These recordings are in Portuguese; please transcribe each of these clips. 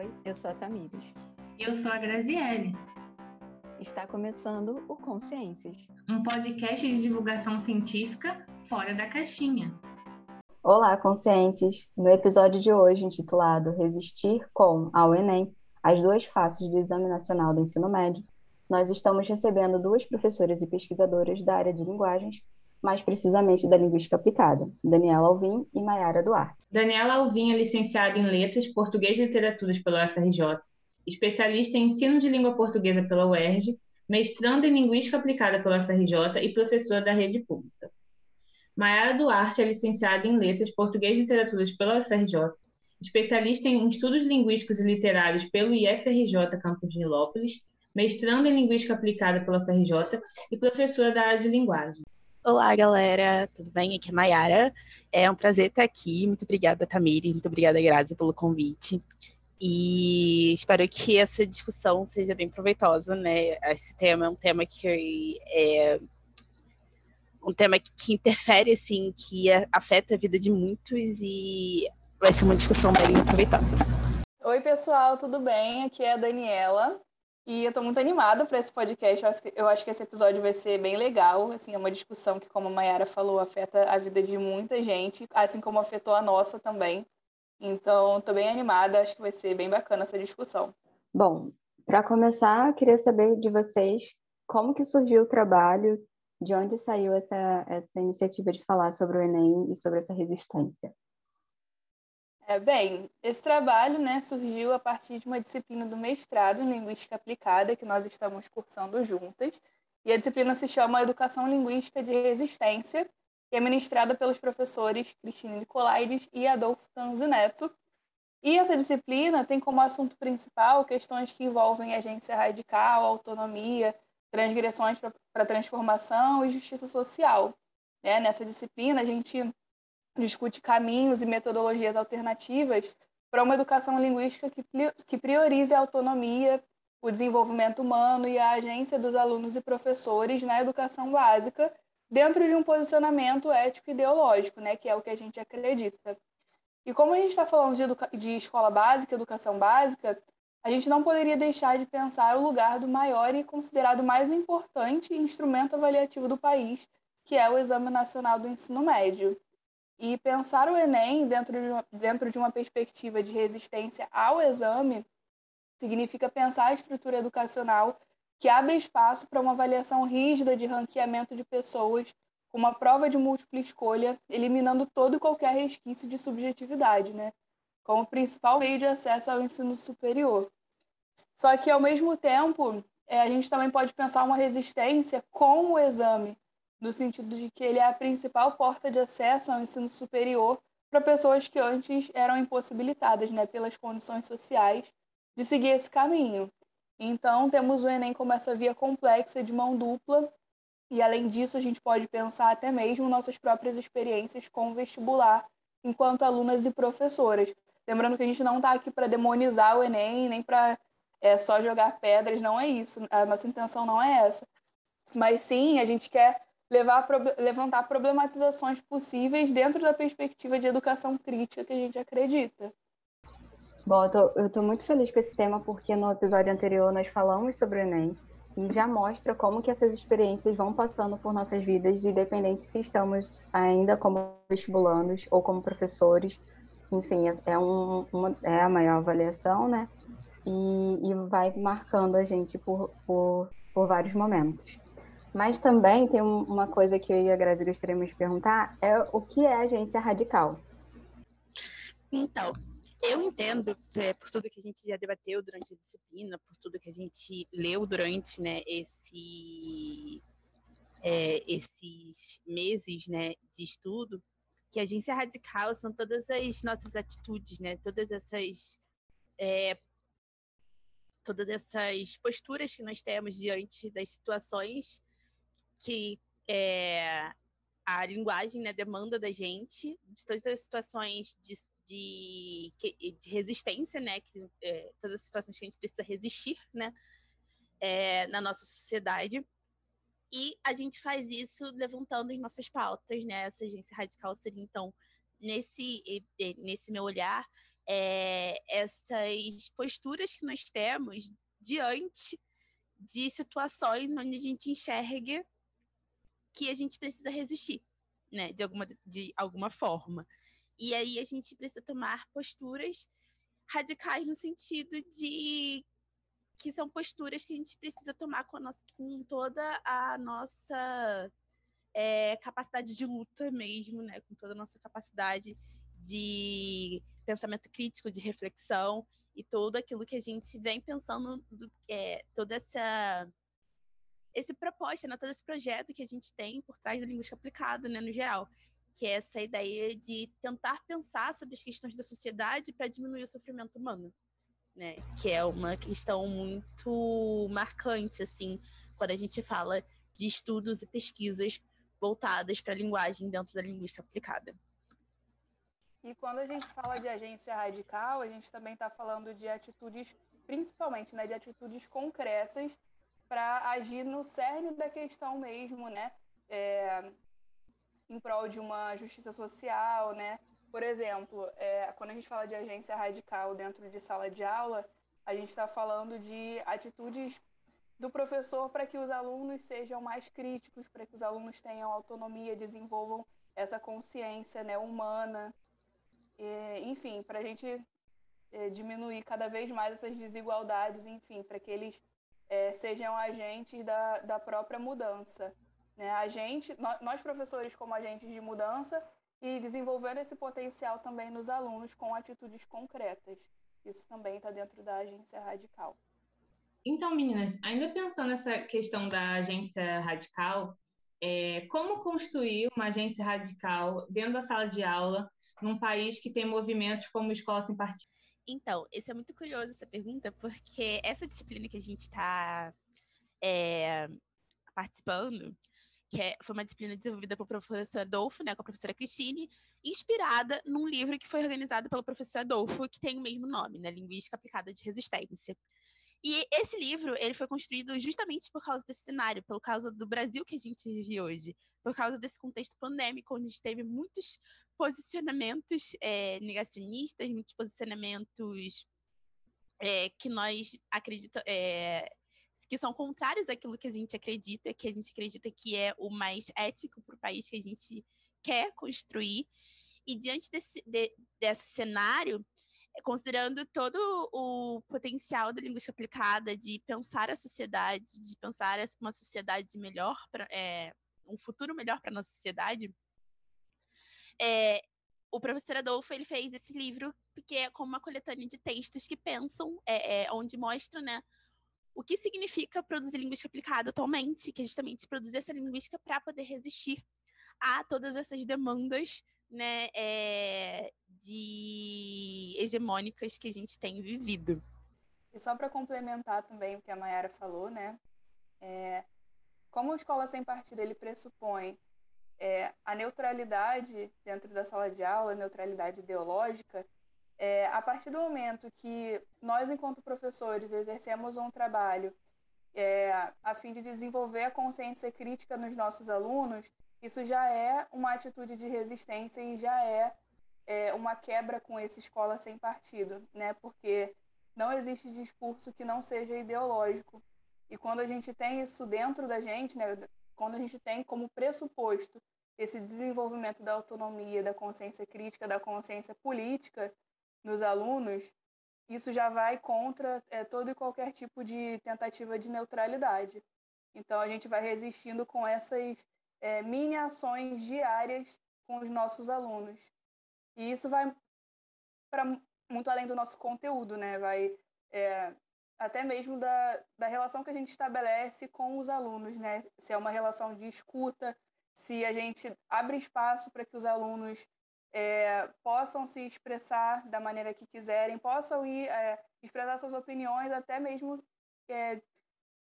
Oi, eu sou a Tamires. Eu sou a Graziele. Está começando o Consciências, um podcast de divulgação científica fora da caixinha. Olá, conscientes! No episódio de hoje, intitulado Resistir com ao Enem, as duas faces do Exame Nacional do Ensino Médio, nós estamos recebendo duas professoras e pesquisadoras da área de linguagens mais precisamente da linguística aplicada, Daniela Alvim e Mayara Duarte. Daniela Alvim é licenciada em Letras, Português e Literaturas pela UFRJ, especialista em ensino de língua portuguesa pela UERJ, mestrando em linguística aplicada pela UFRJ e professora da rede pública. Mayara Duarte é licenciada em Letras, Português e Literaturas pela UFRJ, especialista em estudos linguísticos e literários pelo IFRJ Campus de Nilópolis, mestrando em linguística aplicada pela UFRJ e professora da área de linguagem. Olá, galera, tudo bem? Aqui é Mayara. É um prazer estar aqui. Muito obrigada, Tamiri. Muito obrigada, Grazi, pelo convite. E espero que essa discussão seja bem proveitosa, né? Esse tema é um tema que é um tema que interfere, assim, que afeta a vida de muitos e vai ser uma discussão bem proveitosa. Oi, pessoal, tudo bem? Aqui é a Daniela. E eu estou muito animada para esse podcast. Eu acho, que, eu acho, que, esse episódio vai ser bem legal. Assim, é uma discussão que, como a Mayara falou, afeta a vida de muita gente, assim como afetou a nossa também. Então, estou bem animada. Acho que vai ser bem bacana essa discussão. Bom, para começar, eu queria saber de vocês como que surgiu o trabalho, de onde saiu essa, essa iniciativa de falar sobre o Enem e sobre essa resistência. É, bem, esse trabalho né, surgiu a partir de uma disciplina do mestrado em Linguística Aplicada, que nós estamos cursando juntas. E a disciplina se chama Educação Linguística de Resistência, e é ministrada pelos professores Cristina Nicolaides e Adolfo Tanzineto. E essa disciplina tem como assunto principal questões que envolvem agência radical, autonomia, transgressões para transformação e justiça social. Né? Nessa disciplina, a gente discute caminhos e metodologias alternativas para uma educação linguística que, priorize a autonomia, o desenvolvimento humano e a agência dos alunos e professores na educação básica, dentro de um posicionamento ético e ideológico, né, que é o que a gente acredita. E como a gente está falando de, de escola básica, educação básica, a gente não poderia deixar de pensar o lugar do maior e considerado mais importante instrumento avaliativo do país, que é o Exame Nacional do Ensino Médio. E pensar o Enem dentro de uma, dentro de uma perspectiva de resistência ao exame significa pensar a estrutura educacional que abre espaço para uma avaliação rígida de ranqueamento de pessoas com uma prova de múltipla escolha, eliminando todo e qualquer resquício de subjetividade, né? como principal meio de acesso ao ensino superior. Só que, ao mesmo tempo, é, a gente também pode pensar uma resistência com o exame, no sentido de que ele é a principal porta de acesso ao ensino superior para pessoas que antes eram impossibilitadas, né, pelas condições sociais, de seguir esse caminho. Então, temos o Enem como essa via complexa de mão dupla, e além disso, a gente pode pensar até mesmo nossas próprias experiências com o vestibular, enquanto alunas e professoras. Lembrando que a gente não está aqui para demonizar o Enem, nem para é, só jogar pedras, não é isso. A nossa intenção não é essa. Mas sim, a gente quer levar, levantar problematizações possíveis dentro da perspectiva de educação crítica que a gente acredita. Bom, eu estou muito feliz com esse tema porque no episódio anterior nós falamos sobre o Enem e já mostra como que essas experiências vão passando por nossas vidas, independente se estamos ainda como vestibulandos ou como professores. Enfim, é, um, uma, é a maior avaliação, né? E, e vai marcando a gente por, por, por vários momentos. Mas também tem uma coisa que eu e a Grazi gostaríamos de perguntar, é o que é agência radical? Então, eu entendo, é, por tudo que a gente já debateu durante a disciplina, por tudo que a gente leu durante né, esse, é, esses meses né, de estudo, que agência radical são todas as nossas atitudes, né, todas essas é, todas essas posturas que nós temos diante das situações que é, a linguagem né, demanda da gente, de todas as situações de, de, de resistência, né, que, é, todas as situações que a gente precisa resistir né, é, na nossa sociedade. E a gente faz isso levantando as nossas pautas, né? Essa agência radical seria, então, nesse, nesse meu olhar, é, essas posturas que nós temos diante de situações onde a gente enxerga que a gente precisa resistir, né, de alguma, de alguma forma. E aí a gente precisa tomar posturas radicais no sentido de que são posturas que a gente precisa tomar com, nossa, com toda a nossa é, capacidade de luta mesmo, né? Com toda a nossa capacidade de pensamento crítico, de reflexão e tudo aquilo que a gente vem pensando, é, toda essa esse proposta, né, todo esse projeto que a gente tem por trás da linguística aplicada, né, no geral, que é essa ideia de tentar pensar sobre as questões da sociedade para diminuir o sofrimento humano, né, que é uma questão muito marcante, assim, quando a gente fala de estudos e pesquisas voltadas para a linguagem dentro da linguística aplicada. E quando a gente fala de agência radical, a gente também está falando de atitudes, principalmente, né, de atitudes concretas para agir no cerne da questão mesmo, né? É, em prol de uma justiça social, né? Por exemplo, é, quando a gente fala de agência radical dentro de sala de aula, a gente está falando de atitudes do professor para que os alunos sejam mais críticos, para que os alunos tenham autonomia, desenvolvam essa consciência né, humana, e, enfim, para a gente é, diminuir cada vez mais essas desigualdades, enfim, para que eles é, sejam agentes da, da própria mudança. Né? A gente, nós professores como agentes de mudança e desenvolvendo esse potencial também nos alunos com atitudes concretas. Isso também está dentro da agência radical. Então, meninas, ainda pensando nessa questão da agência radical, é, como construir uma agência radical dentro da sala de aula num país que tem movimentos como Escola Sem Partido? Então, isso é muito curioso essa pergunta, porque essa disciplina que a gente está é, participando, que é, foi uma disciplina desenvolvida pelo professor Adolfo, né, com a professora Cristine, inspirada num livro que foi organizado pelo professor Adolfo, que tem o mesmo nome, né, Linguística Aplicada de Resistência. E esse livro, ele foi construído justamente por causa desse cenário, pelo causa do Brasil que a gente vive hoje, por causa desse contexto pandêmico, onde a gente teve muitos posicionamentos é, negacionistas, muitos posicionamentos é, que nós acreditamos, é, que são contrários àquilo que a gente acredita, que a gente acredita que é o mais ético para o país que a gente quer construir. E diante desse, de, desse cenário, considerando todo o potencial da linguística aplicada de pensar a sociedade, de pensar uma sociedade melhor, pra, é, um futuro melhor para a nossa sociedade, é, o professor Adolfo ele fez esse livro que é como uma coletânea de textos que pensam, é, é, onde mostra né, o que significa produzir linguística aplicada atualmente, que é justamente produzir essa linguística para poder resistir a todas essas demandas né, é, de hegemônicas que a gente tem vivido. E só para complementar também o que a Mayara falou, né? É, como a escola sem partido ele pressupõe é, a neutralidade dentro da sala de aula, neutralidade ideológica, é, a partir do momento que nós, enquanto professores, exercemos um trabalho é, a fim de desenvolver a consciência crítica nos nossos alunos, isso já é uma atitude de resistência e já é, é uma quebra com essa escola sem partido, né? Porque não existe discurso que não seja ideológico. E quando a gente tem isso dentro da gente, né? Quando a gente tem como pressuposto esse desenvolvimento da autonomia, da consciência crítica, da consciência política nos alunos, isso já vai contra é, todo e qualquer tipo de tentativa de neutralidade. Então, a gente vai resistindo com essas é, mini ações diárias com os nossos alunos. E isso vai para muito além do nosso conteúdo, né? Vai é, até mesmo da, da relação que a gente estabelece com os alunos, né? Se é uma relação de escuta, se a gente abre espaço para que os alunos é, possam se expressar da maneira que quiserem, possam ir é, expressar suas opiniões, até mesmo é,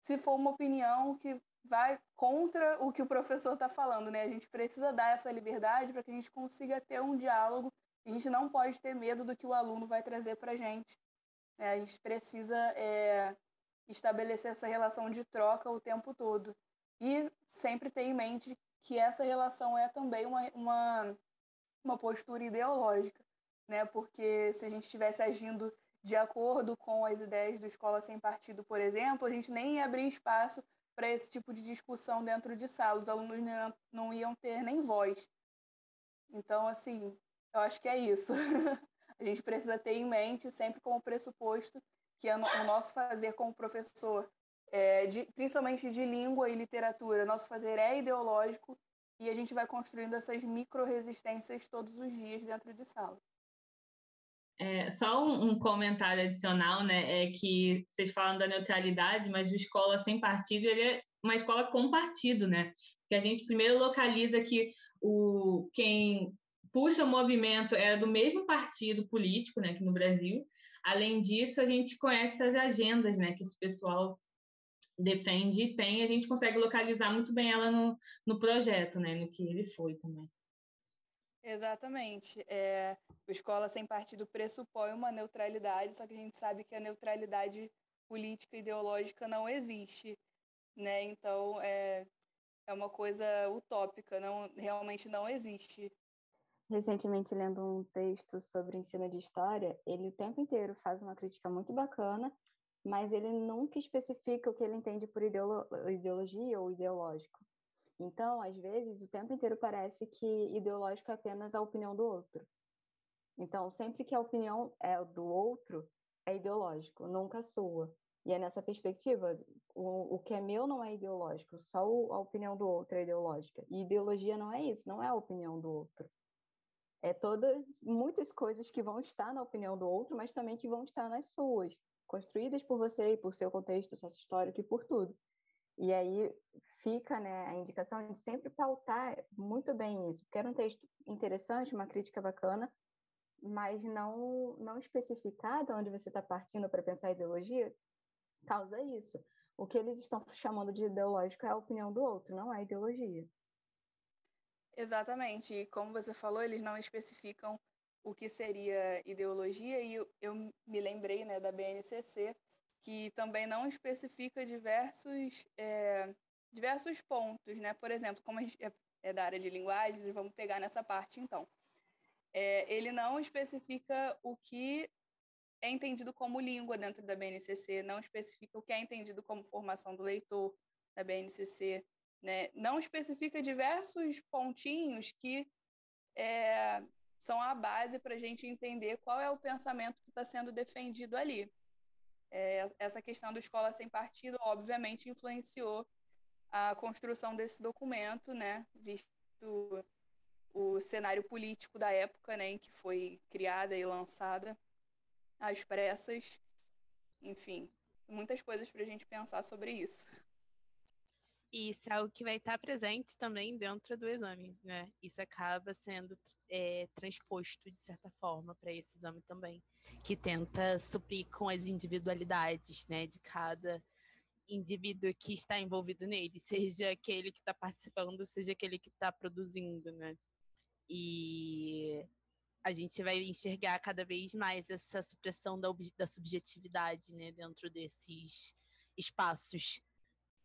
se for uma opinião que vai contra o que o professor está falando, né? A gente precisa dar essa liberdade para que a gente consiga ter um diálogo. A gente não pode ter medo do que o aluno vai trazer para a gente. Né? A gente precisa é, estabelecer essa relação de troca o tempo todo. E sempre ter em mente que essa relação é também uma, uma, uma postura ideológica. né? Porque se a gente estivesse agindo de acordo com as ideias do Escola Sem Partido, por exemplo, a gente nem ia abrir espaço para esse tipo de discussão dentro de sala. Os alunos não iam ter nem voz. Então, assim, eu acho que é isso. a gente precisa ter em mente, sempre como pressuposto, que o nosso fazer como professor, é, de, principalmente de língua e literatura, nosso fazer é ideológico e a gente vai construindo essas micro-resistências todos os dias dentro de sala. É, só um, um, comentário adicional, né, é que vocês falam da neutralidade, mas o escola sem partido ele é uma escola com partido, né? Que a gente primeiro localiza que o quem puxa o movimento é do mesmo partido político, né, aqui no Brasil. Além disso, a gente conhece as agendas, né, que esse pessoal defende e tem, a gente consegue localizar muito bem ela no, no projeto, né, no que ele foi também. Exatamente. É, o Escola Sem Partido pressupõe uma neutralidade, só que a gente sabe que a neutralidade política e ideológica não existe, né? Então, é, é uma coisa utópica, não, realmente não existe. Recentemente, lendo um texto sobre ensino de história, ele o tempo inteiro faz uma crítica muito bacana, mas ele nunca especifica o que ele entende por ideolo ideologia ou ideológico. Então, às vezes, o tempo inteiro parece que ideológico é apenas a opinião do outro. Então, sempre que a opinião é do outro, é ideológico, nunca a sua. E é nessa perspectiva, o, o que é meu não é ideológico, só o, a opinião do outro é ideológica. E ideologia não é isso, não é a opinião do outro. É todas, muitas coisas que vão estar na opinião do outro, mas também que vão estar nas suas, construídas por você e por seu contexto histórico e por tudo. E aí fica né, a indicação de sempre pautar muito bem isso, porque era um texto interessante, uma crítica bacana, mas não, não especificar de onde você está partindo para pensar a ideologia, causa isso. O que eles estão chamando de ideológico é a opinião do outro, não é ideologia. Exatamente. E como você falou, eles não especificam o que seria ideologia, e eu, me lembrei né, da BNCC, que também não especifica diversos, é, diversos pontos, né? Por exemplo, como a gente é, é da área de linguagens, vamos pegar nessa parte então. É, ele não especifica o que é entendido como língua dentro da BNCC, não especifica o que é entendido como formação do leitor da BNCC, né? não especifica diversos pontinhos que é, são a base para a gente entender qual é o pensamento que está sendo defendido ali. É, essa questão do escola sem partido, obviamente, influenciou a construção desse documento, né, visto o cenário político da época, né, em que foi criada e lançada às pressas. Enfim, muitas coisas para a gente pensar sobre isso. Isso é algo que vai estar presente também dentro do exame, né? Isso acaba sendo é, transposto, de certa forma, para esse exame também, que tenta suprir com as individualidades, né, de cada indivíduo que está envolvido nele, seja aquele que está participando, seja aquele que está produzindo, né? E a gente vai enxergar cada vez mais essa supressão da, da subjetividade, né, dentro desses espaços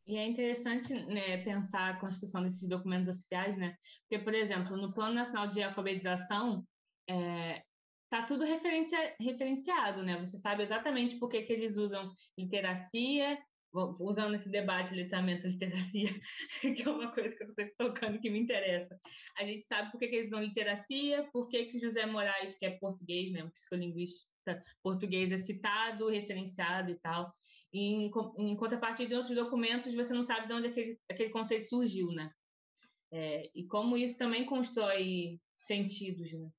e é interessante né, pensar a construção desses documentos oficiais, né? Porque, por exemplo, no Plano Nacional de Alfabetização, é, tá tudo referencia, referenciado, né? Você sabe exatamente por que, que eles usam literacia, usando esse debate letramento literacia, que é uma coisa que eu estou tocando que me interessa. A gente sabe por que, que eles usam literacia, por que, que José Moraes, que é português, né, um psicolinguista português, é citado, referenciado e tal. Em, em contrapartida de outros documentos, você não sabe de onde aquele, aquele conceito surgiu, né? É, e como isso também constrói sentidos, né?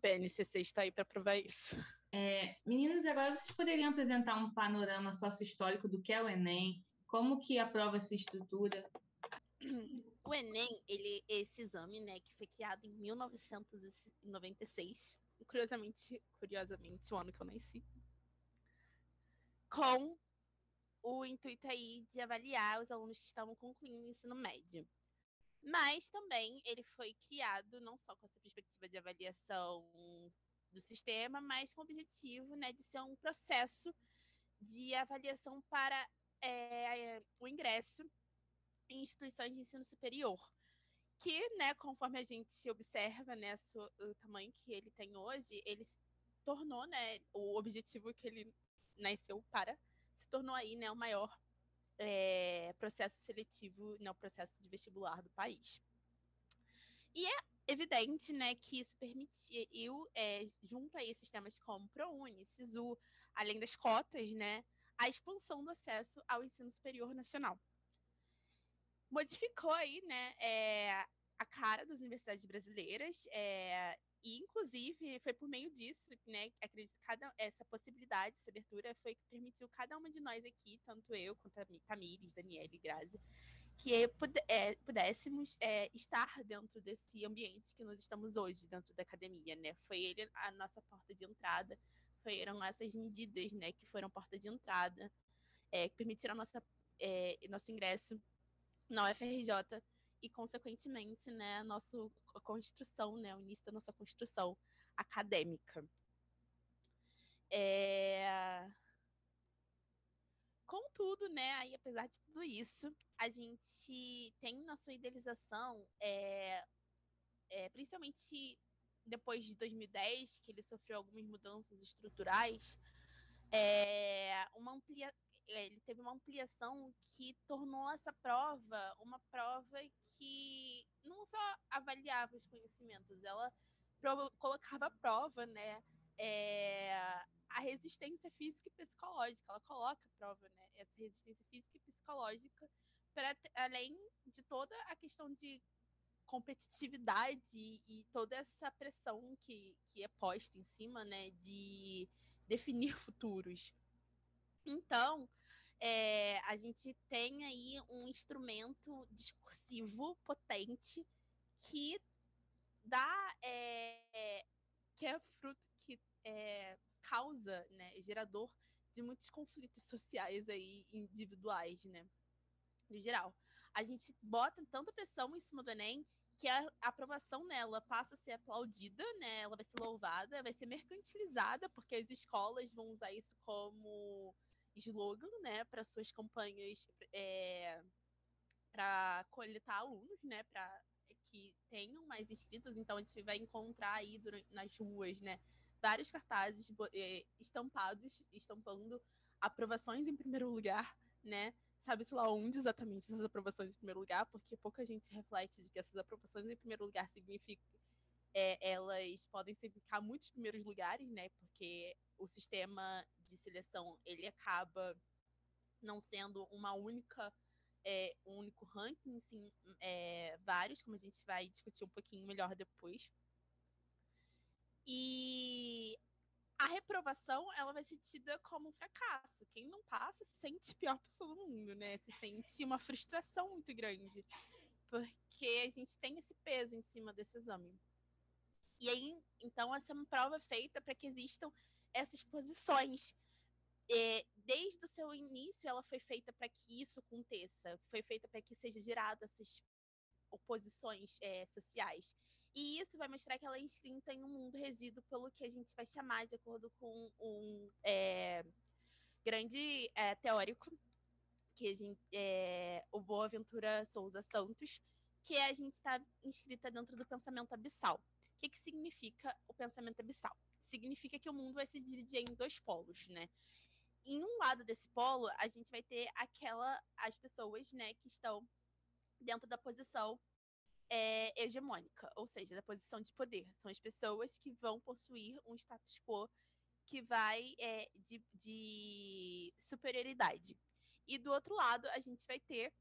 PNCC está aí para provar isso. É, meninas, agora vocês poderiam apresentar um panorama sócio-histórico do que é o Enem? Como que a prova se estrutura? O Enem, ele esse exame, né, que foi criado em 1996, curiosamente, curiosamente, o ano que eu nasci, com o intuito aí de avaliar os alunos que estavam concluindo o ensino médio. Mas também ele foi criado não só com essa perspectiva de avaliação do sistema, mas com o objetivo né, de ser um processo de avaliação para é, o ingresso em instituições de ensino superior. Que, né, conforme a gente observa né, o tamanho que ele tem hoje, ele tornou, né, o objetivo que ele nasceu para, se tornou aí, né, o maior é, processo seletivo, né, o processo de vestibular do país. E é evidente, né, que isso permitiu, é, junto a esses temas como ProUni, SISU, além das cotas, né, a expansão do acesso ao ensino superior nacional. Modificou aí, né, é, a cara das universidades brasileiras, é, e inclusive foi por meio disso, né, acredito que cada essa possibilidade, essa abertura foi que permitiu cada uma de nós aqui, tanto eu quanto a Tamires, Daniela e Grazi, que é, pudéssemos é, estar dentro desse ambiente que nós estamos hoje, dentro da academia, né? Foi ele a nossa porta de entrada, foram essas medidas, né, que foram porta de entrada, é, que permitiram nossa, é, nosso ingresso na UFRJ e, consequentemente, né, a nossa construção, né, o início da nossa construção acadêmica. É... Contudo, né, aí, apesar de tudo isso, a gente tem na sua idealização, é, é, principalmente depois de 2010, que ele sofreu algumas mudanças estruturais, é, uma amplia, ele teve uma ampliação que tornou essa prova uma prova que não só avaliava os conhecimentos, ela colocava à prova, né, é, a resistência física e psicológica. Ela coloca à prova, né, essa resistência física e psicológica para além de toda a questão de competitividade e toda essa pressão que, que é posta em cima, né, de definir futuros. Então, é, a gente tem aí um instrumento discursivo potente que dá, é, que é fruto, que é, causa, né, gerador de muitos conflitos sociais aí individuais, né, no geral. A gente bota tanta pressão em cima do Enem que a aprovação nela passa a ser aplaudida, né? Ela vai ser louvada, vai ser mercantilizada, porque as escolas vão usar isso como slogan, né, para suas campanhas é, para coletar alunos, né, para que tenham mais inscritos. Então a gente vai encontrar aí durante, nas ruas, né, vários cartazes é, estampados, estampando aprovações em primeiro lugar, né? Sabe-se lá onde exatamente essas aprovações em primeiro lugar, porque pouca gente reflete de que essas aprovações em primeiro lugar significam é, elas podem significar muitos primeiros lugares, né? Porque o sistema de seleção ele acaba não sendo uma única é, um único ranking, sim, é, vários, como a gente vai discutir um pouquinho melhor depois. E a reprovação ela vai ser tida como um fracasso. Quem não passa se sente a pior pessoa do mundo, né? Se sente uma frustração muito grande, porque a gente tem esse peso em cima desse exame. E aí, então, essa é uma prova feita para que existam essas posições. É, desde o seu início, ela foi feita para que isso aconteça, foi feita para que seja gerado essas oposições é, sociais. E isso vai mostrar que ela é inscrita em um mundo resíduo pelo que a gente vai chamar, de acordo com um é, grande é, teórico, que a gente, é, o Boaventura Souza Santos, que é a gente está inscrita dentro do pensamento abissal. Que, que significa o pensamento abissal? significa que o mundo vai se dividir em dois polos, né? Em um lado desse polo, a gente vai ter aquela as pessoas, né, que estão dentro da posição é, hegemônica, ou seja, da posição de poder. São as pessoas que vão possuir um status quo que vai é, de, de, superioridade. E do outro lado, a gente vai ter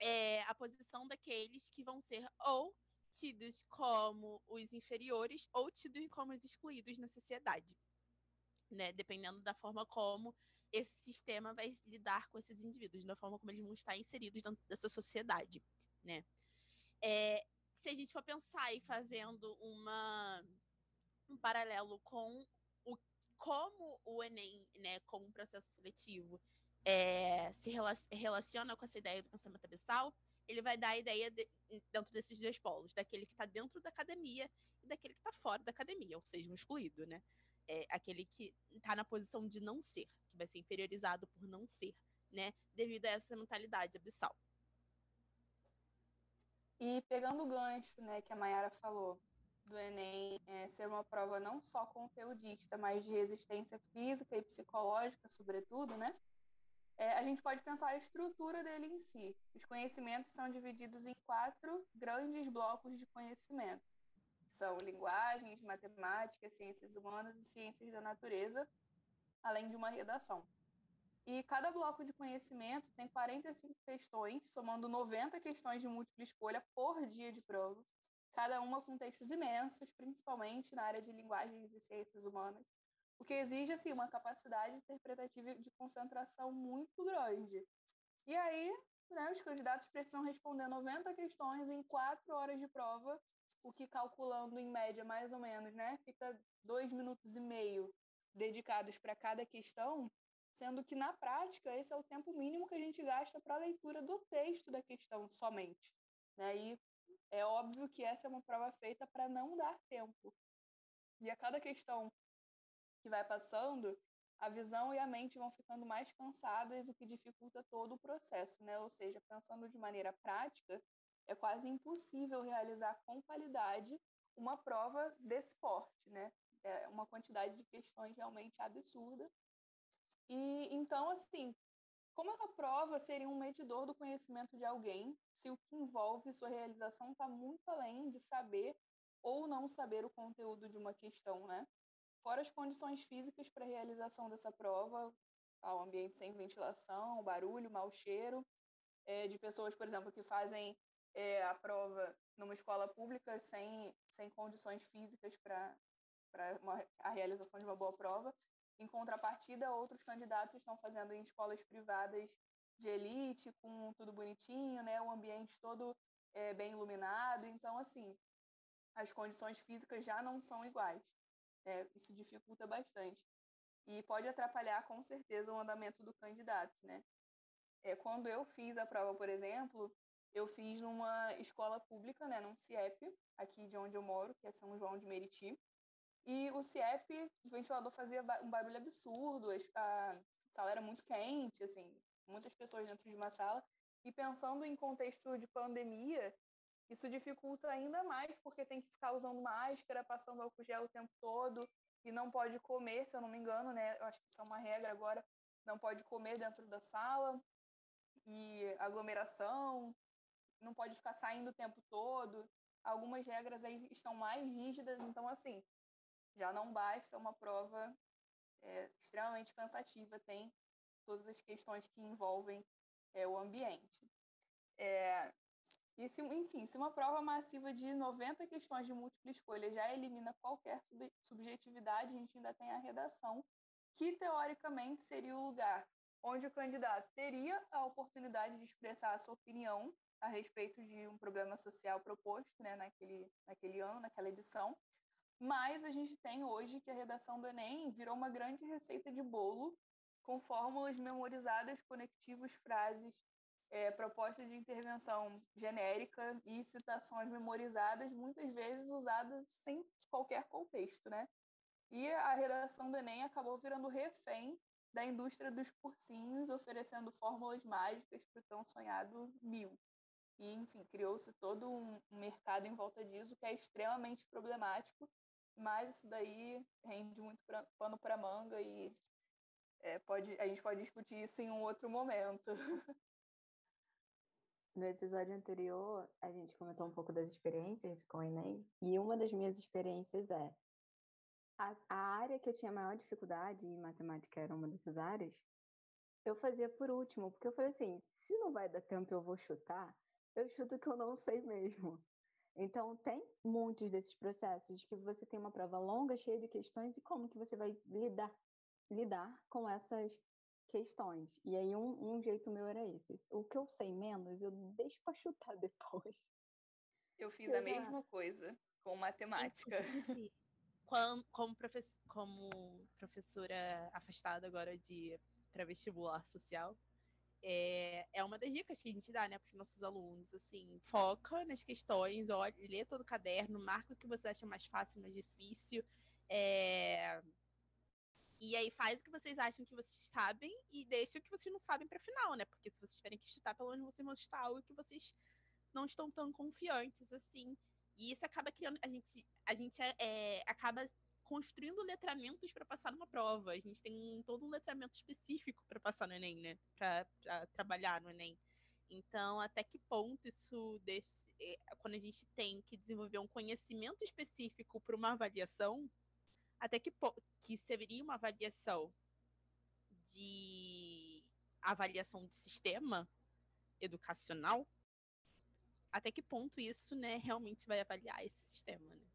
é, a posição daqueles que vão ser ou tidos como os inferiores ou tidos como os excluídos na sociedade. Né, dependendo da forma como esse sistema vai lidar com esses indivíduos, da forma como eles vão estar inseridos dentro dessa sociedade, né? É, se a gente for pensar e fazendo uma, um paralelo com o, como o Enem, né, como um processo seletivo, é, se relaciona com essa ideia do pensamento abissal, ele vai dar a ideia de, dentro desses dois polos, daquele que está dentro da academia e daquele que está fora da academia, ou seja, um excluído, né? É aquele que está na posição de não ser, que vai ser inferiorizado por não ser, né? Devido a essa mentalidade abissal. E pegando o gancho, né, que a Mayara falou, do Enem é, ser uma prova não só conteudista, mas de resistência física e psicológica, sobretudo, né? É, a gente pode pensar a estrutura dele em si. Os conhecimentos são divididos em quatro grandes blocos de conhecimento. São linguagens, matemática, ciências humanas e ciências da natureza, além de uma redação. E cada bloco de conhecimento tem 45 questões, somando 90 questões de múltipla escolha por dia de prova, cada uma com textos imensos, principalmente na área de linguagens e ciências humanas, o que exige assim, uma capacidade interpretativa de concentração muito grande. E aí, né, os candidatos precisam responder 90 questões em quatro horas de prova, o que calculando em média mais ou menos, né, fica dois minutos e meio dedicados para cada questão, sendo que na prática esse é o tempo mínimo que a gente gasta para a leitura do texto da questão somente. Né? E é óbvio que essa é uma prova feita para não dar tempo. E a cada questão que vai passando, a visão e a mente vão ficando mais cansadas, o que dificulta todo o processo, né? Ou seja, pensando de maneira prática, é quase impossível realizar com qualidade uma prova desse porte, né? É uma quantidade de questões realmente absurda e então, assim, como essa prova seria um medidor do conhecimento de alguém, se o que envolve sua realização está muito além de saber ou não saber o conteúdo de uma questão, né? Fora as condições físicas para a realização dessa prova, ao ambiente sem ventilação, barulho, mau cheiro, é, de pessoas, por exemplo, que fazem é, a prova numa escola pública sem, sem condições físicas para a realização de uma boa prova, em contrapartida, outros candidatos estão fazendo em escolas privadas de elite, com tudo bonitinho, né? O ambiente todo é, bem iluminado. Então, assim, as condições físicas já não são iguais. É, isso dificulta bastante. E pode atrapalhar, com certeza, o andamento do candidato, né? É, quando eu fiz a prova, por exemplo, eu fiz numa escola pública, né, num CIEP, aqui de onde eu moro, que é São João de Meriti. E o CIEP, o ventilador fazia um barulho absurdo, a sala era muito quente, assim, muitas pessoas dentro de uma sala. E pensando em contexto de pandemia, isso dificulta ainda mais, porque tem que ficar usando máscara, passando álcool gel o tempo todo, e não pode comer, se eu não me engano, né? Eu acho que isso é uma regra agora, não pode comer dentro da sala, e aglomeração, não pode ficar saindo o tempo todo. Algumas regras aí estão mais rígidas, então, assim, já não basta uma prova é, extremamente cansativa, tem todas as questões que envolvem é, o ambiente. É, e se, enfim, se uma prova massiva de 90 questões de múltipla escolha já elimina qualquer sub subjetividade, a gente ainda tem a redação, que teoricamente seria o lugar onde o candidato teria a oportunidade de expressar a sua opinião a respeito de um problema social proposto né, naquele, naquele ano, naquela edição, mas a gente tem hoje que a redação do Enem virou uma grande receita de bolo, com fórmulas memorizadas, conectivos, frases, é, propostas de intervenção genérica e citações memorizadas, muitas vezes usadas sem qualquer contexto, né? E a redação do Enem acabou virando refém da indústria dos cursinhos, oferecendo fórmulas mágicas para o tão sonhado mil. E, enfim, criou-se todo um mercado em volta disso que é extremamente problemático mas isso daí rende muito pra, pano para manga e é, pode, a gente pode discutir isso em um outro momento. No episódio anterior, a gente comentou um pouco das experiências com o Enem, e uma das minhas experiências é a, a área que eu tinha maior dificuldade, e matemática era uma dessas áreas, eu fazia por último, porque eu falei assim, se não vai dar tempo eu vou chutar, eu chuto que eu não sei mesmo. Então, tem muitos desses processos que você tem uma prova longa, cheia de questões, e como que você vai lidar, lidar com essas questões. E aí, um, um jeito meu era esse. O que eu sei menos, eu deixo para chutar depois. Eu fiz a mesma coisa com matemática. Como, como, professor, como professora afastada agora de pré-vestibular social, é, é uma das dicas que a gente dá, né, para os nossos alunos, assim, foca nas questões, olha, lê todo o caderno, marca o que você acha mais fácil, mais difícil, é... e aí faz o que vocês acham que vocês sabem e deixa o que vocês não sabem para final, né, porque se vocês tiverem que chutar, pelo menos vocês vão chutar algo que vocês não estão tão confiantes, assim, E isso acaba criando. A gente, a gente é, é acaba construindo letramentos para passar numa prova. A gente tem todo um letramento específico para passar no Enem, né? Para trabalhar no Enem. Então, até que ponto isso, desse, é, quando a gente tem que desenvolver um conhecimento específico para uma avaliação, até que, que seria uma avaliação de avaliação de sistema educacional, até que ponto isso né, realmente vai avaliar esse sistema. Né?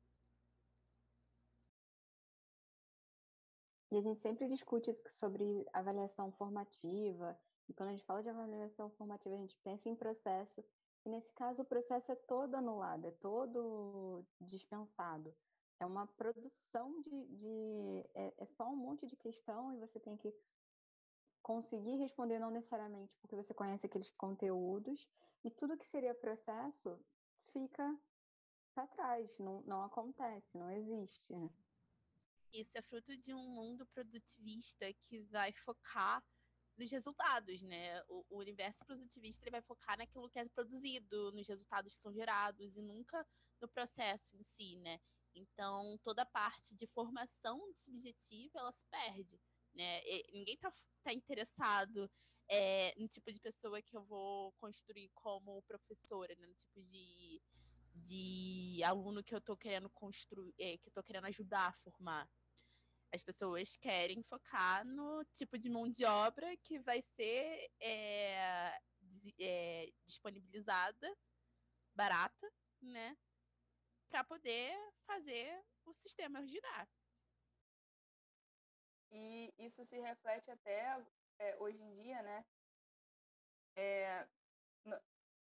E a gente sempre discute sobre avaliação formativa, e quando a gente fala de avaliação formativa, a gente pensa em processo, e nesse caso o processo é todo anulado, é todo dispensado. É uma produção de. de é, é só um monte de questão e você tem que conseguir responder não necessariamente porque você conhece aqueles conteúdos, e tudo que seria processo fica para trás, não, não acontece, não existe. Né? Isso é fruto de um mundo produtivista que vai focar nos resultados, né? O, o, universo produtivista ele vai focar naquilo que é produzido, nos resultados que são gerados e nunca no processo em si, né? Então toda a parte de formação subjetiva ela se perde, né? Ninguém tá, tá interessado é, no tipo de pessoa que eu vou construir como professora, né? No tipo de, de aluno que eu tô querendo construir, é, que eu querendo ajudar a formar. As pessoas querem focar no tipo de mão de obra que vai ser é, é, disponibilizada, barata, né? Para poder fazer o sistema girar. E isso se reflete até é, hoje em dia, né? É,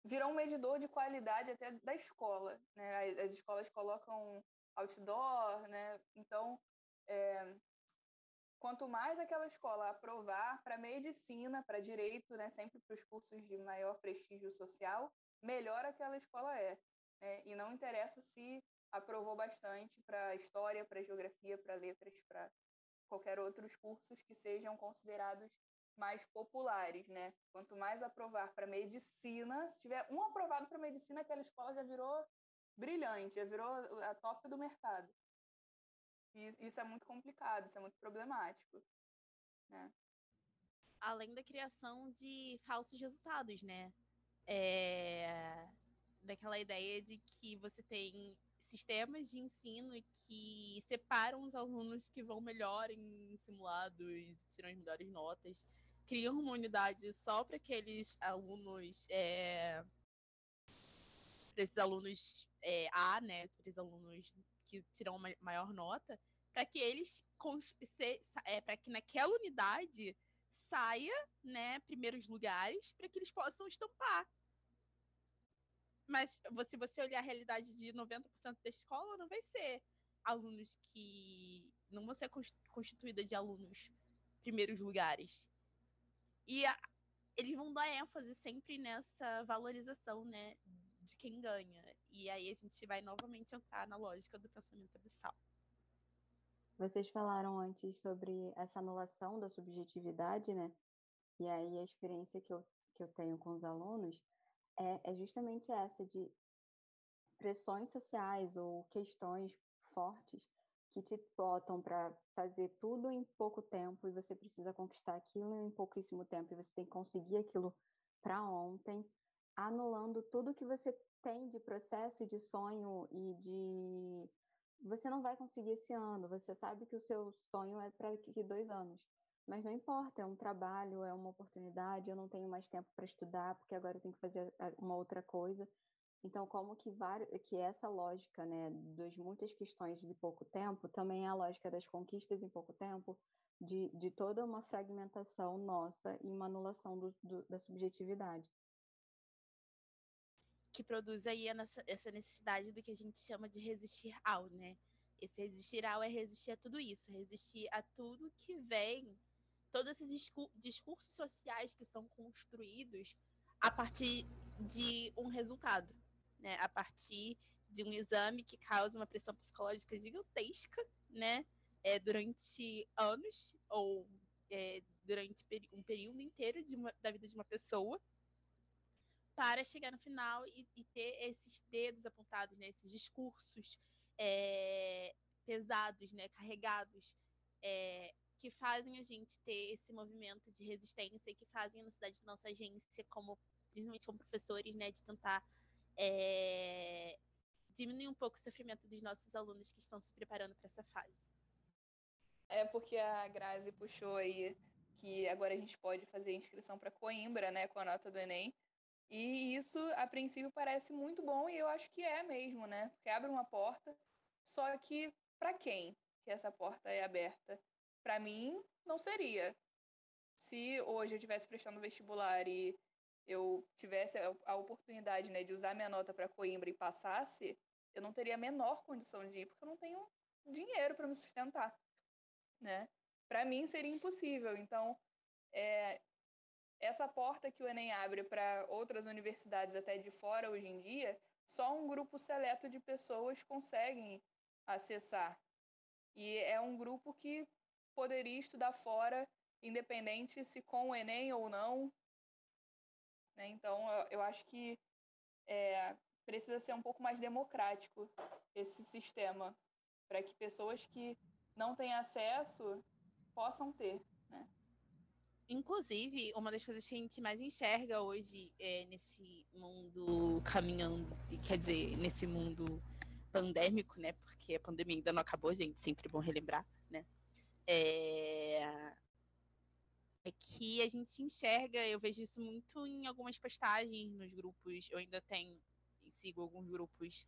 virou um medidor de qualidade até da escola, né? As escolas colocam outdoor, né? Então, é, quanto mais aquela escola aprovar para medicina, para direito, né, sempre para os cursos de maior prestígio social, melhor aquela escola é. Né? E não interessa se aprovou bastante para história, para geografia, para letras, para qualquer outros cursos que sejam considerados mais populares, né? Quanto mais aprovar para medicina, se tiver um aprovado para medicina, aquela escola já virou brilhante, já virou a top do mercado. E isso é muito complicado, isso é muito problemático, né? Além da criação de falsos resultados, né? É... Daquela ideia de que você tem sistemas de ensino que separam os alunos que vão melhor em simulados, tiram as melhores notas, criam uma unidade só para aqueles alunos, é, para esses alunos é, A, né, para esses alunos que tiram uma maior nota, para que eles é, para que naquela unidade saia, né, primeiros lugares, para que eles possam estampar mas se você olhar a realidade de 90% da escola, não vai ser alunos que. não vão ser constituídas de alunos primeiros lugares. E a, eles vão dar ênfase sempre nessa valorização, né, de quem ganha. E aí a gente vai novamente entrar na lógica do pensamento abissal. Vocês falaram antes sobre essa anulação da subjetividade, né? E aí a experiência que eu, que eu tenho com os alunos é, é justamente essa de pressões sociais ou questões fortes que te botam para fazer tudo em pouco tempo e você precisa conquistar aquilo em pouquíssimo tempo e você tem que conseguir aquilo para ontem, anulando tudo que você tem de processo de sonho e de você não vai conseguir esse ano, você sabe que o seu sonho é para daqui dois anos. Mas não importa, é um trabalho, é uma oportunidade, eu não tenho mais tempo para estudar, porque agora eu tenho que fazer eh, uma outra coisa. Então, como que, que essa lógica né, das muitas questões de pouco tempo também é a lógica das conquistas em pouco tempo, de, de toda uma fragmentação nossa e uma anulação do, do, da subjetividade. Que produz aí essa necessidade do que a gente chama de resistir ao, né? Esse resistir ao é resistir a tudo isso, resistir a tudo que vem todos esses discursos sociais que são construídos a partir de um resultado, né? A partir de um exame que causa uma pressão psicológica gigantesca, né? É, durante anos ou é, durante um período inteiro uma, da vida de uma pessoa, para chegar no final e, e ter esses dedos apontados, né, esses discursos é, pesados, né, carregados, é, que fazem a gente ter esse movimento de resistência e que fazem a necessidade da nossa agência, como, principalmente como professores, né, de tentar é, diminuir um pouco o sofrimento dos nossos alunos que estão se preparando para essa fase. É porque a Grazi puxou aí que agora a gente pode fazer inscrição para Coimbra, né, com a nota do Enem. E isso, a princípio, parece muito bom e eu acho que é mesmo, né? Porque abre uma porta, só que para quem que essa porta é aberta? Para mim, não seria. Se hoje eu estivesse prestando vestibular e eu tivesse a oportunidade né, de usar minha nota para Coimbra e passasse, eu não teria a menor condição de ir, porque eu não tenho dinheiro para me sustentar, né? Para mim seria impossível. Então, é, essa porta que o Enem abre para outras universidades até de fora hoje em dia, só um grupo seleto de pessoas conseguem acessar. E é um grupo que poderia estudar fora, independente se com o Enem ou não. Né? Então, eu acho que é, precisa ser um pouco mais democrático esse sistema, para que pessoas que não têm acesso possam ter. Né? Inclusive, uma das coisas que a gente mais enxerga hoje é, nesse mundo caminhando, quer dizer, nesse mundo pandêmico, né? Porque a pandemia ainda não acabou, gente, sempre bom relembrar? É, é que a gente enxerga, eu vejo isso muito em algumas postagens nos grupos, eu ainda tenho, sigo alguns grupos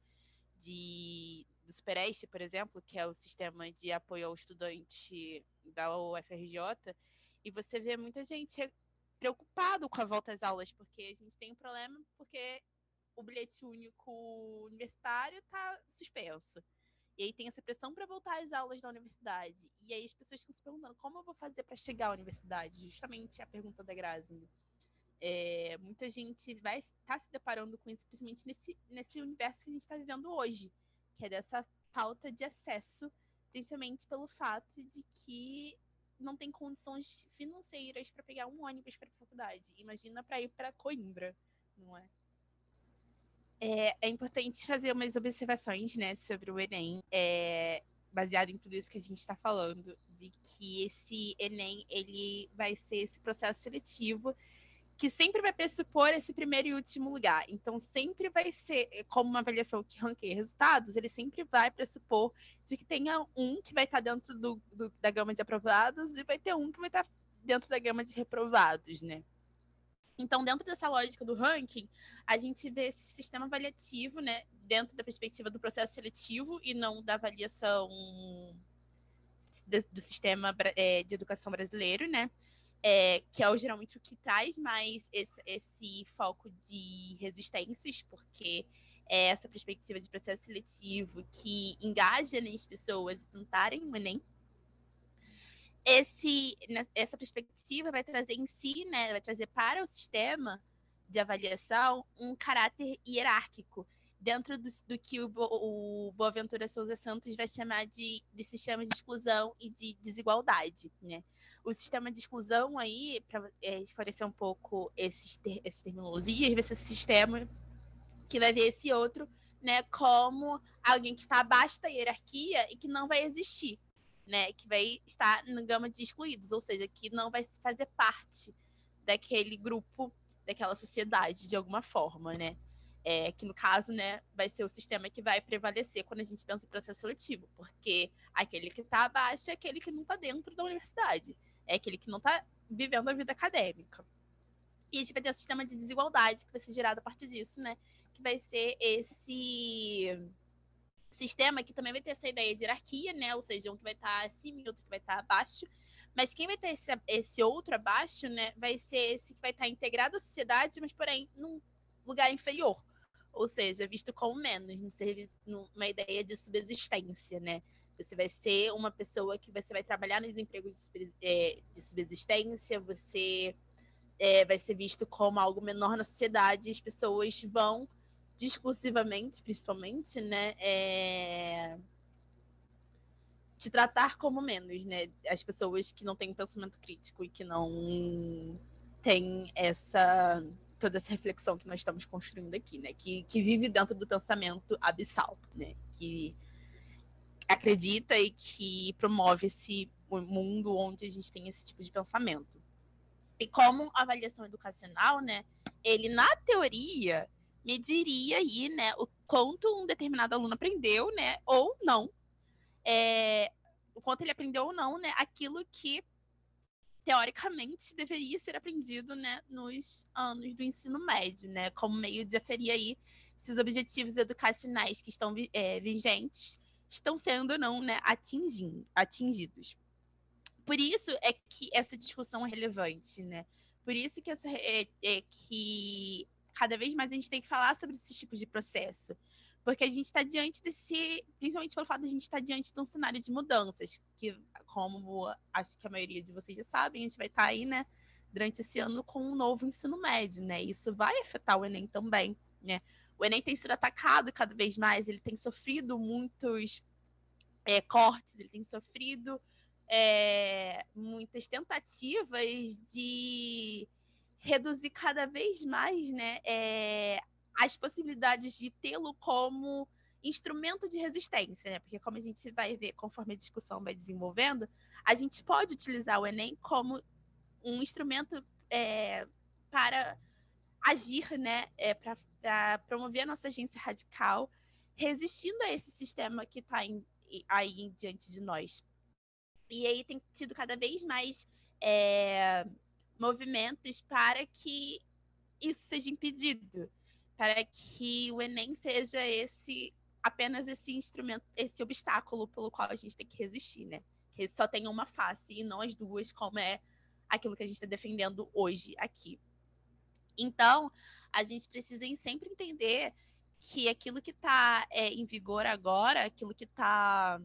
de do Supereste, por exemplo, que é o sistema de apoio ao estudante da UFRJ, e você vê muita gente preocupado com a volta às aulas, porque a gente tem um problema, porque o bilhete único universitário está suspenso. E aí tem essa pressão para voltar às aulas da universidade. E aí as pessoas ficam se perguntando como eu vou fazer para chegar à universidade? Justamente a pergunta da Grazi. É, muita gente vai estar tá se deparando com isso, principalmente nesse, nesse universo que a gente está vivendo hoje, que é dessa falta de acesso, principalmente pelo fato de que não tem condições financeiras para pegar um ônibus para a faculdade. Imagina para ir para Coimbra, não é? É? é? importante fazer umas observações, né, sobre o Enem, é, baseado em tudo isso que a gente está falando, de que esse Enem ele vai ser esse processo seletivo que sempre vai pressupor esse primeiro e último lugar. Então, sempre vai ser, como uma avaliação que ranqueia resultados, ele sempre vai pressupor de que tenha um que vai estar dentro do, do, da gama de aprovados e vai ter um que vai estar dentro da gama de reprovados, né? Então, dentro dessa lógica do ranking, a gente vê esse sistema avaliativo, né, dentro da perspectiva do processo seletivo e não da avaliação do sistema é, de educação brasileiro, né? é, que é o, geralmente o que traz mais esse, esse, foco de resistências, porque é essa perspectiva de processo seletivo que engaja né, as pessoas a tentarem o Enem. Esse, essa perspectiva vai trazer em si, né, vai trazer para o sistema de avaliação um caráter hierárquico, dentro do, do que o, o, Boaventura Souza Santos vai chamar de, de sistema de exclusão e de desigualdade, né? O sistema de exclusão aí, para é, esclarecer um pouco esses, essas terminologias, vai ser esse sistema que vai ver esse outro, né, como alguém que está abaixo da hierarquia e que não vai existir, né, que vai estar na gama de excluídos, ou seja, que não vai fazer parte daquele grupo, daquela sociedade de alguma forma, né? É, que no caso, né, vai ser o sistema que vai prevalecer quando a gente pensa em processo seletivo, porque aquele que está abaixo é aquele que não está dentro da universidade, é aquele que não está vivendo a vida acadêmica. E a gente vai ter um sistema de desigualdade que vai ser gerado a partir disso, né, que vai ser esse sistema que também vai ter essa ideia de hierarquia, né, ou seja, um que vai estar tá acima e outro que vai estar tá abaixo, mas quem vai ter esse, esse outro abaixo, né, vai ser esse que vai estar tá integrado à sociedade, mas porém num lugar inferior. Ou seja, visto como menos, no serviço, numa ideia de subsistência, né? Você vai ser uma pessoa que você vai trabalhar nos empregos de, é, subsistência, você é, vai ser visto como algo menor na sociedade, as pessoas vão discursivamente, principalmente, né, é, te tratar como menos, né? As pessoas que não têm pensamento crítico e que não têm essa toda essa reflexão que nós estamos construindo aqui, né? Que, que vive dentro do pensamento abissal, né? Que acredita e que promove esse mundo onde a gente tem esse tipo de pensamento. E como avaliação educacional, né? Ele na teoria mediria aí, né, o quanto um determinado aluno aprendeu, né, ou não, é, o quanto ele aprendeu ou não, né, aquilo que teoricamente deveria ser aprendido, né, nos anos do ensino médio, né, como meio de aferir aí se os objetivos educacionais que estão é, vigentes estão sendo ou não, né, atingindo, atingidos. Por isso é que essa discussão é relevante, né? Por isso que, essa, é, é que cada vez mais a gente tem que falar sobre esses tipos de processo. Porque a gente está diante desse, principalmente pelo fato de a gente estar tá diante de um cenário de mudanças, que, como acho que a maioria de vocês já sabem, a gente vai estar tá aí, né, durante esse ano com um novo ensino médio, né? Isso vai afetar o Enem também, né? O Enem tem sido atacado cada vez mais, ele tem sofrido muitos é, cortes, ele tem sofrido é, muitas tentativas de reduzir cada vez mais né, é, as possibilidades de tê-lo como instrumento de resistência, né? Porque como a gente vai ver conforme a discussão vai desenvolvendo, a gente pode utilizar o Enem como um instrumento é, para agir, né? É, para promover a nossa agência radical, resistindo a esse sistema que está aí diante de nós. E aí tem tido cada vez mais é, movimentos para que isso seja impedido, para que o Enem seja esse apenas esse instrumento, esse obstáculo pelo qual a gente tem que resistir, né? Que só tem uma face e não as duas, como é aquilo que a gente está defendendo hoje aqui. Então, a gente precisa sempre entender que aquilo que está é, em vigor agora, aquilo que está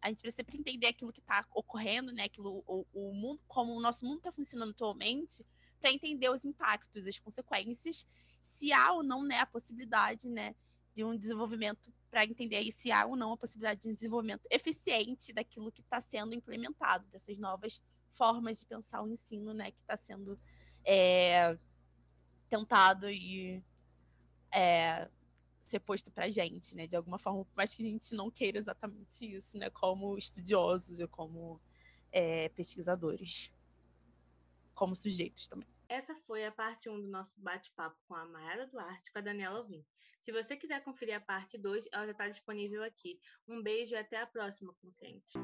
a gente precisa sempre entender aquilo que está ocorrendo, né? Aquilo, o, o, mundo, como o nosso mundo está funcionando atualmente, para entender os impactos, as consequências, se há ou não né, a possibilidade né, de um desenvolvimento, para entender aí se há ou não a possibilidade de um desenvolvimento eficiente daquilo que está sendo implementado, dessas novas formas de pensar o ensino, né, que está sendo é, tentado e é, ser posto para gente, né? De alguma forma, por mais que a gente não queira exatamente isso, né? Como estudiosos e como é, pesquisadores, como sujeitos também. Essa foi a parte 1 do nosso bate-papo com a Mayara Duarte e com a Daniela Alvim. Se você quiser conferir a parte 2, ela já está disponível aqui. Um beijo e até a próxima, consciente.